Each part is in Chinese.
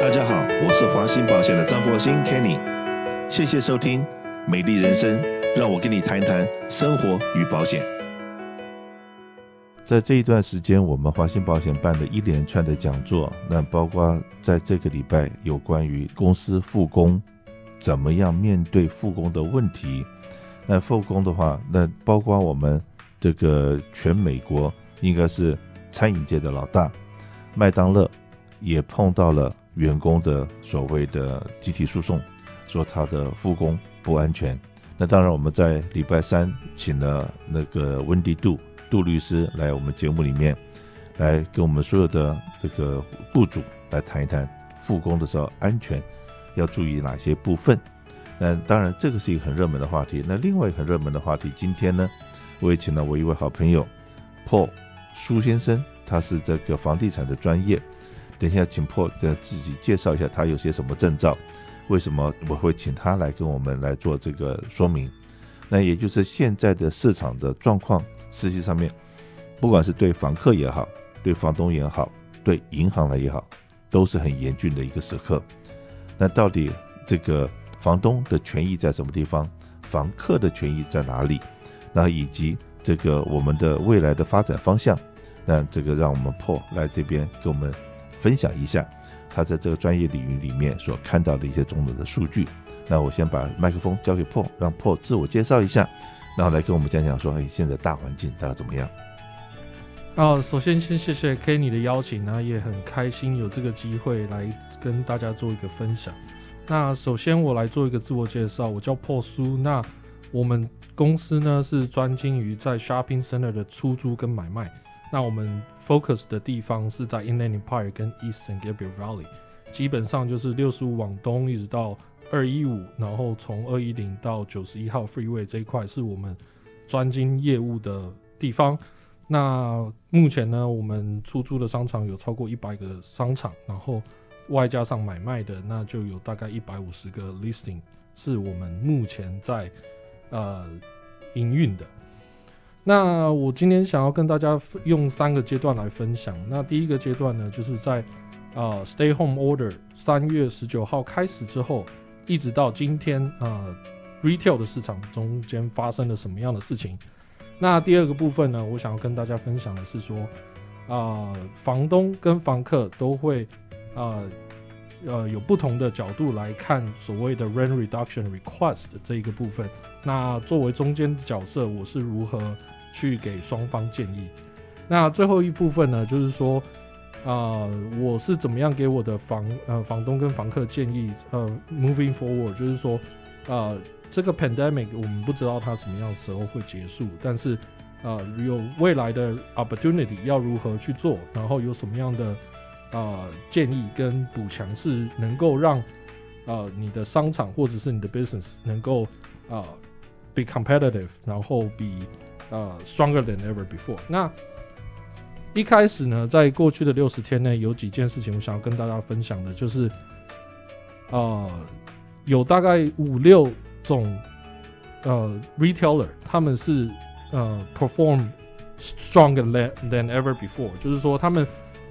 大家好，我是华兴保险的张国兴 Kenny，谢谢收听《美丽人生》，让我跟你谈一谈生活与保险。在这一段时间，我们华兴保险办的一连串的讲座，那包括在这个礼拜有关于公司复工，怎么样面对复工的问题。那复工的话，那包括我们这个全美国应该是餐饮界的老大，麦当劳也碰到了。员工的所谓的集体诉讼，说他的复工不安全。那当然，我们在礼拜三请了那个温迪杜杜律师来我们节目里面，来跟我们所有的这个雇主来谈一谈复工的时候安全要注意哪些部分。那当然，这个是一个很热门的话题。那另外一个很热门的话题，今天呢，我也请了我一位好朋友 Paul 苏先生，他是这个房地产的专业。等一下，请 Paul 再自己介绍一下他有些什么证照，为什么我会请他来跟我们来做这个说明？那也就是现在的市场的状况，实际上面，不管是对房客也好，对房东也好，对银行来也好，都是很严峻的一个时刻。那到底这个房东的权益在什么地方？房客的权益在哪里？那以及这个我们的未来的发展方向？那这个让我们 Paul 来这边给我们。分享一下他在这个专业领域里面所看到的一些种种的数据。那我先把麦克风交给 Paul，让 Paul 自我介绍一下，然后来跟我们讲讲说，哎，现在大环境大概怎么样？啊，首先先谢谢 Kenny 的邀请，呢，也很开心有这个机会来跟大家做一个分享。那首先我来做一个自我介绍，我叫 Paul 苏。那我们公司呢是专精于在 Shopping Center 的出租跟买卖。那我们 focus 的地方是在 Inland Empire 跟 East San Gabriel Valley，基本上就是六十五往东一直到二一五，然后从二一零到九十一号 Freeway 这一块是我们专精业务的地方。那目前呢，我们出租的商场有超过一百个商场，然后外加上买卖的，那就有大概一百五十个 listing 是我们目前在呃营运的。那我今天想要跟大家用三个阶段来分享。那第一个阶段呢，就是在啊、呃、Stay Home Order 三月十九号开始之后，一直到今天啊、呃、Retail 的市场中间发生了什么样的事情。那第二个部分呢，我想要跟大家分享的是说，啊、呃、房东跟房客都会啊呃，有不同的角度来看所谓的 Rent Reduction Request 这一个部分。那作为中间的角色，我是如何？去给双方建议。那最后一部分呢，就是说，呃，我是怎么样给我的房呃房东跟房客建议？呃，moving forward，就是说，呃，这个 pandemic 我们不知道它什么样的时候会结束，但是，呃，有未来的 opportunity 要如何去做，然后有什么样的、呃、建议跟补强是能够让呃你的商场或者是你的 business 能够啊、呃、be competitive，然后比。呃、stronger than ever before。那一开始呢，在过去的六十天内，有几件事情我想要跟大家分享的，就是，呃，有大概五六种呃 retailer，他们是呃 perform stronger than than ever before，就是说他们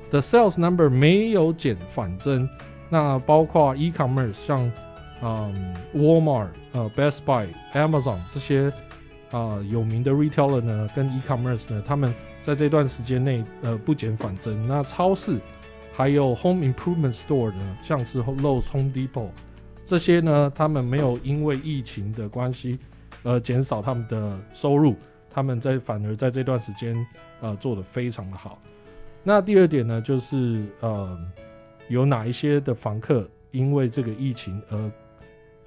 的 sales number 没有减反增。那包括 e-commerce，像嗯 Walmart、呃 Best Buy、Amazon 这些。啊、有名的 retailer 呢，跟 e-commerce 呢，他们在这段时间内，呃，不减反增。那超市还有 home improvement store 呢，像是 Lowe's、Home Depot 这些呢，他们没有因为疫情的关系，呃，减少他们的收入，他们在反而在这段时间，呃，做得非常的好。那第二点呢，就是呃，有哪一些的房客因为这个疫情而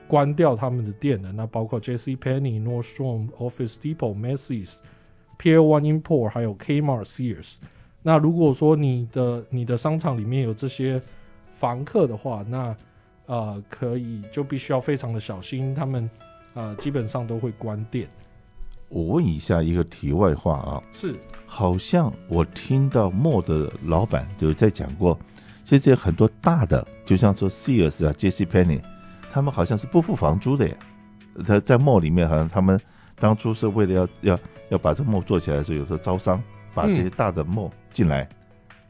关掉他们的店的，那包括 J.C. Penney、Nordstrom、Office Depot、Macy's、Pier One Import，还有 Kmart、Sears。那如果说你的你的商场里面有这些房客的话，那呃可以就必须要非常的小心，他们呃基本上都会关店。我问一下一个题外话啊，是，好像我听到 mall 的老板就在讲过，其实很多大的，就像说 Sears 啊、J.C. Penney。他们好像是不付房租的耶，在在 mall 里面，好像他们当初是为了要要要把这 mall 做起来的时候，有时候招商，把这些大的 mall 进来，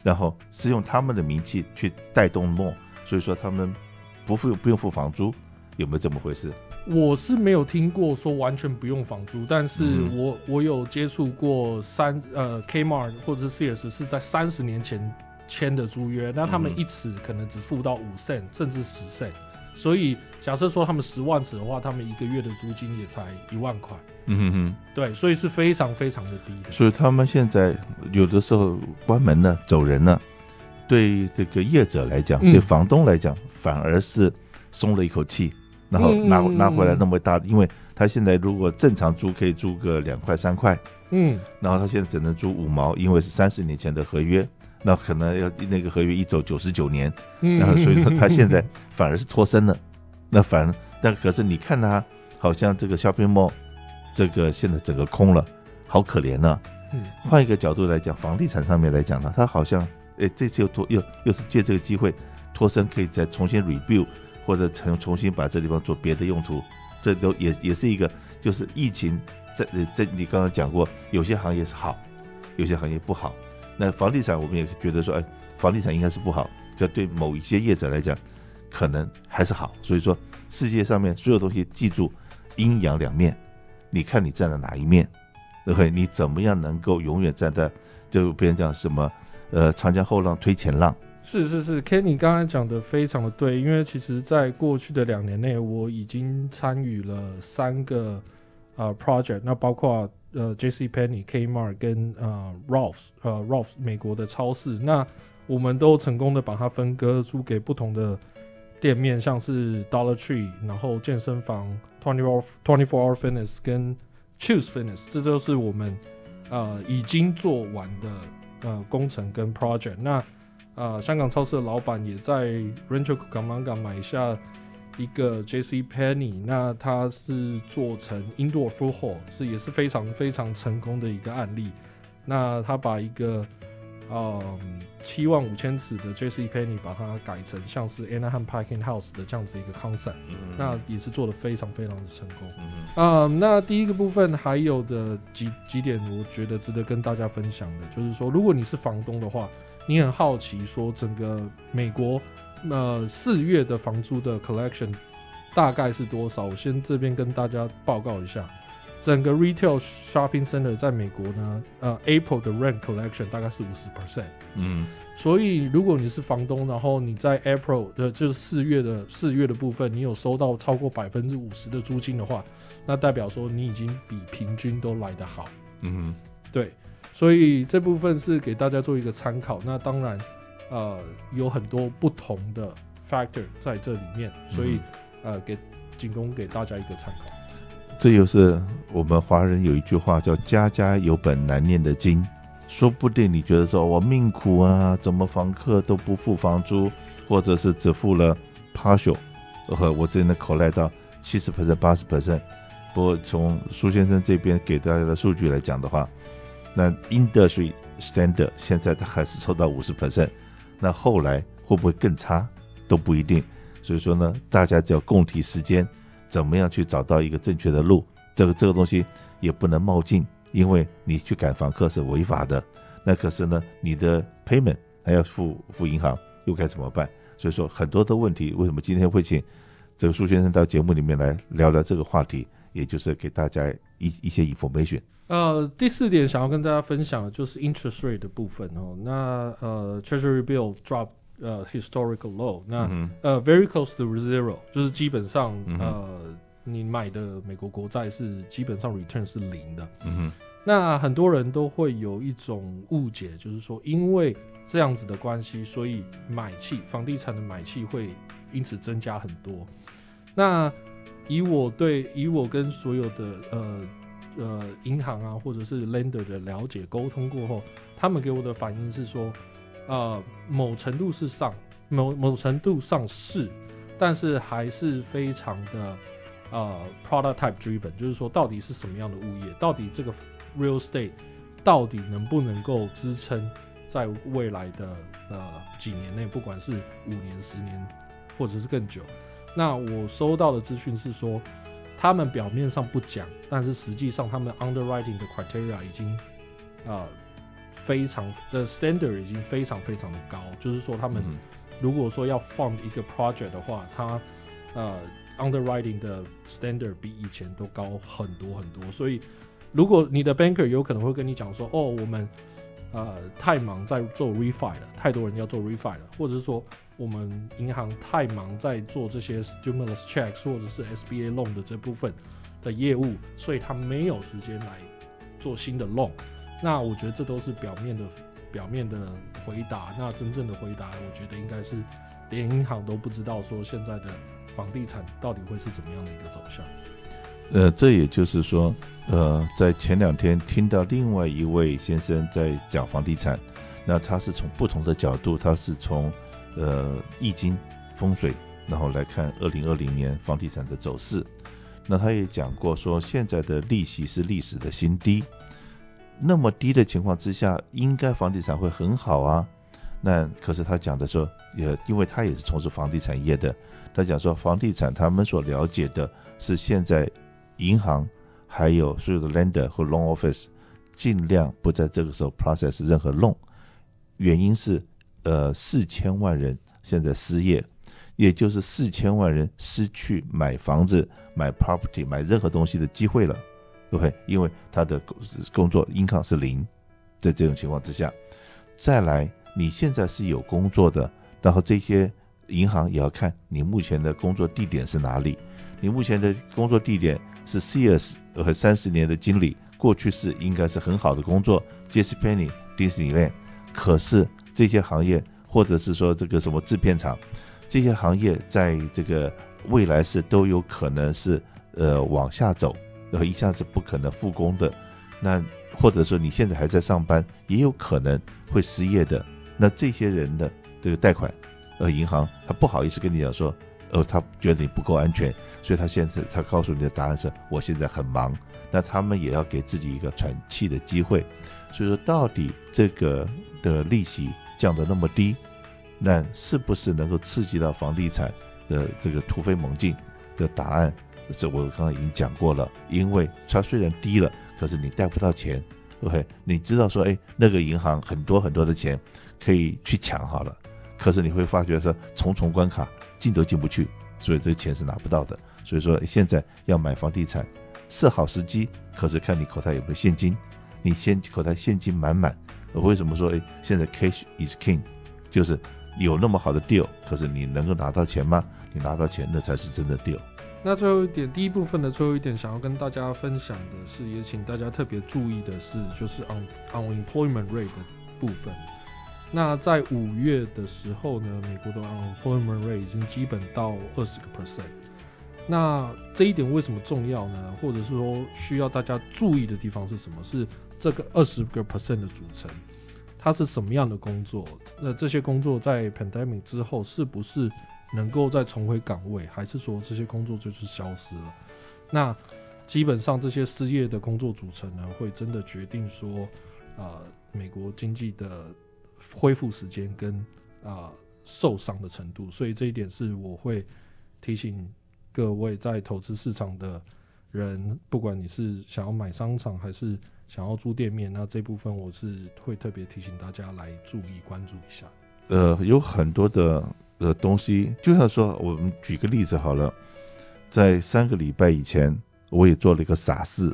然后是用他们的名气去带动 mall，所以说他们不付不用付房租，有没有这么回事？我是没有听过说完全不用房租，但是我、嗯、我有接触过三呃 Kmart 或者是 Sears 是在三十年前签的租约，那他们一尺可能只付到五 cent 甚至十 cent，所以假设说他们十万尺的话，他们一个月的租金也才一万块。嗯哼哼，对，所以是非常非常的低的。所以他们现在有的时候关门了走人了，对这个业者来讲，嗯、对房东来讲，反而是松了一口气。然后拿拿回来那么大，因为他现在如果正常租可以租个两块三块，嗯，然后他现在只能租五毛，因为是三十年前的合约，那可能要那个合约一走九十九年，然后所以说他现在 反而是脱身了，那反而但可是你看他好像这个 shopping mall，这个现在整个空了，好可怜呢。嗯，换一个角度来讲，房地产上面来讲呢，他好像哎这次又脱又又是借这个机会脱身，可以再重新 rebuild。或者重重新把这地方做别的用途，这都也也是一个，就是疫情在这你刚刚讲过，有些行业是好，有些行业不好。那房地产我们也觉得说，哎，房地产应该是不好，可对某一些业者来讲，可能还是好。所以说，世界上面所有东西，记住阴阳两面，你看你站在哪一面，对不对？你怎么样能够永远站在，就别人讲什么，呃，长江后浪推前浪。是是是，Kenny 刚才讲的非常的对，因为其实在过去的两年内，我已经参与了三个呃 project，那包括呃 J.C. Penney、Kmart 跟呃 Ralphs 呃 Ralphs 美国的超市，那我们都成功的把它分割租给不同的店面，像是 Dollar Tree，然后健身房 Twenty Four Twenty Four Hour Fitness 跟 Choose Fitness，这都是我们呃已经做完的呃工程跟 project，那。啊，香港超市的老板也在 Rancho Cucamonga 买下一个 J.C. Penny，那他是做成 Indoor Food Hall，是也是非常非常成功的一个案例。那他把一个嗯七万五千尺的 J.C. Penney 把它改成像是 Anaheim Packing House 的这样子一个 concept，那也是做的非常非常的成功。嗯，嗯，嗯，那第一个部分还有的几几点，我觉得值得跟大家分享的，就是说，如果你是房东的话。你很好奇说整个美国，呃，四月的房租的 collection 大概是多少？我先这边跟大家报告一下，整个 retail shopping center 在美国呢，呃，April 的 rent collection 大概是五十 percent。嗯，所以如果你是房东，然后你在 April 的就是四月的四月的部分，你有收到超过百分之五十的租金的话，那代表说你已经比平均都来得好。嗯，对。所以这部分是给大家做一个参考。那当然，呃，有很多不同的 factor 在这里面，所以、嗯、呃，给仅供给大家一个参考。这就是我们华人有一句话叫“家家有本难念的经”。说不定你觉得说我命苦啊，怎么房客都不付房租，或者是只付了 partial，和我真的口袋到七十 percent、八十 percent。不过从苏先生这边给大家的数据来讲的话，那 industry standard 现在它还是抽到五十 percent，那后来会不会更差都不一定。所以说呢，大家只要共体时间，怎么样去找到一个正确的路？这个这个东西也不能冒进，因为你去赶房客是违法的。那可是呢，你的 payment 还要付付银行，又该怎么办？所以说很多的问题，为什么今天会请这个苏先生到节目里面来聊聊这个话题？也就是给大家一一些 information。呃，第四点想要跟大家分享的就是 interest rate 的部分哦。那呃，Treasury bill drop 呃 historical low，那、嗯、呃 very close to zero，就是基本上、嗯、呃你买的美国国债是基本上 return 是零的。嗯哼。那很多人都会有一种误解，就是说因为这样子的关系，所以买气房地产的买气会因此增加很多。那以我对以我跟所有的呃。呃，银行啊，或者是 lender 的了解沟通过后，他们给我的反应是说，呃，某程度是上，某某程度上是，但是还是非常的呃 product type driven，就是说到底是什么样的物业，到底这个 real estate 到底能不能够支撑在未来的呃几年内，不管是五年、十年，或者是更久。那我收到的资讯是说。他们表面上不讲，但是实际上他们 underwriting 的 criteria 已经，呃，非常的 standard 已经非常非常的高，就是说他们如果说要 fund 一个 project 的话，它呃 underwriting 的 standard 比以前都高很多很多。所以，如果你的 banker 有可能会跟你讲说，哦，我们呃太忙在做 refi 了，太多人要做 refi 了，或者是说我们银行太忙在做这些 stimulus checks 或者是 SBA loan 的这部分的业务，所以他没有时间来做新的 loan。那我觉得这都是表面的。表面的回答，那真正的回答，我觉得应该是连银行都不知道说现在的房地产到底会是怎么样的一个走向。呃，这也就是说，呃，在前两天听到另外一位先生在讲房地产，那他是从不同的角度，他是从呃易经风水，然后来看二零二零年房地产的走势。那他也讲过说，现在的利息是历史的新低。那么低的情况之下，应该房地产会很好啊。那可是他讲的说，也因为他也是从事房地产业的，他讲说房地产他们所了解的是现在银行还有所有的 lender 和 loan office 尽量不在这个时候 process 任何 loan，原因是呃四千万人现在失业，也就是四千万人失去买房子、买 property、买任何东西的机会了。OK，，因为他的工作 income 是零，在这种情况之下，再来，你现在是有工作的，然后这些银行也要看你目前的工作地点是哪里。你目前的工作地点是 sars 和三十年的经理，过去是应该是很好的工作，JCPenney、迪士尼乐。可是这些行业，或者是说这个什么制片厂，这些行业在这个未来是都有可能是呃往下走。然后一下子不可能复工的，那或者说你现在还在上班，也有可能会失业的。那这些人的这个贷款，呃，银行他不好意思跟你讲说，呃，他觉得你不够安全，所以他现在他告诉你的答案是，我现在很忙。那他们也要给自己一个喘气的机会。所以说，到底这个的利息降得那么低，那是不是能够刺激到房地产的这个突飞猛进的答案？这我刚刚已经讲过了，因为它虽然低了，可是你贷不到钱，OK？你知道说，哎，那个银行很多很多的钱可以去抢好了，可是你会发觉说重重关卡进都进不去，所以这个钱是拿不到的。所以说现在要买房地产是好时机，可是看你口袋有没有现金，你先口袋现金满满。我为什么说哎，现在 cash is king，就是有那么好的 deal，可是你能够拿到钱吗？你拿到钱那才是真的 deal。那最后一点，第一部分的最后一点，想要跟大家分享的是，也请大家特别注意的是，就是 on unemployment rate 的部分。那在五月的时候呢，美国的 unemployment rate 已经基本到二十个 percent。那这一点为什么重要呢？或者是说需要大家注意的地方是什么？是这个二十个 percent 的组成，它是什么样的工作？那这些工作在 pandemic 之后是不是？能够再重回岗位，还是说这些工作就是消失了？那基本上这些失业的工作组成呢，会真的决定说，啊、呃，美国经济的恢复时间跟啊、呃、受伤的程度。所以这一点是我会提醒各位在投资市场的人，不管你是想要买商场还是想要租店面，那这部分我是会特别提醒大家来注意关注一下。呃，有很多的。的东西，就像说，我们举个例子好了，在三个礼拜以前，我也做了一个傻事，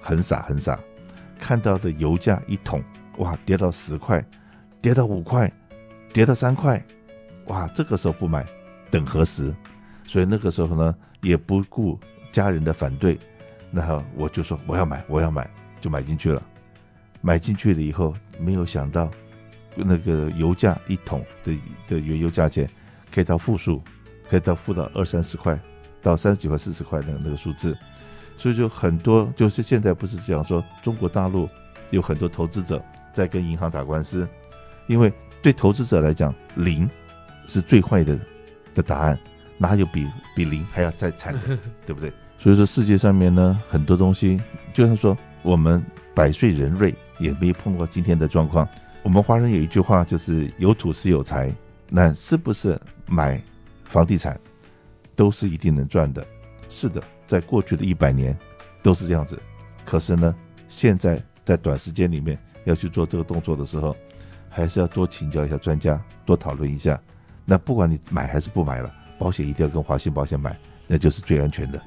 很傻很傻，看到的油价一桶，哇，跌到十块，跌到五块，跌到三块，哇，这个时候不买，等何时？所以那个时候呢，也不顾家人的反对，然后我就说我要买，我要买，就买进去了。买进去了以后，没有想到，那个油价一桶的的原油价钱。可以到负数，可以到负到二三十块，到三十几块、四十块的那个数字，所以就很多，就是现在不是讲说中国大陆有很多投资者在跟银行打官司，因为对投资者来讲，零是最坏的的答案，哪有比比零还要再惨的，对不对？所以说世界上面呢，很多东西，就像说我们百岁人瑞也没碰过今天的状况。我们华人有一句话，就是有土是有财。那是不是买房地产都是一定能赚的？是的，在过去的一百年都是这样子。可是呢，现在在短时间里面要去做这个动作的时候，还是要多请教一下专家，多讨论一下。那不管你买还是不买了，保险一定要跟华信保险买，那就是最安全的。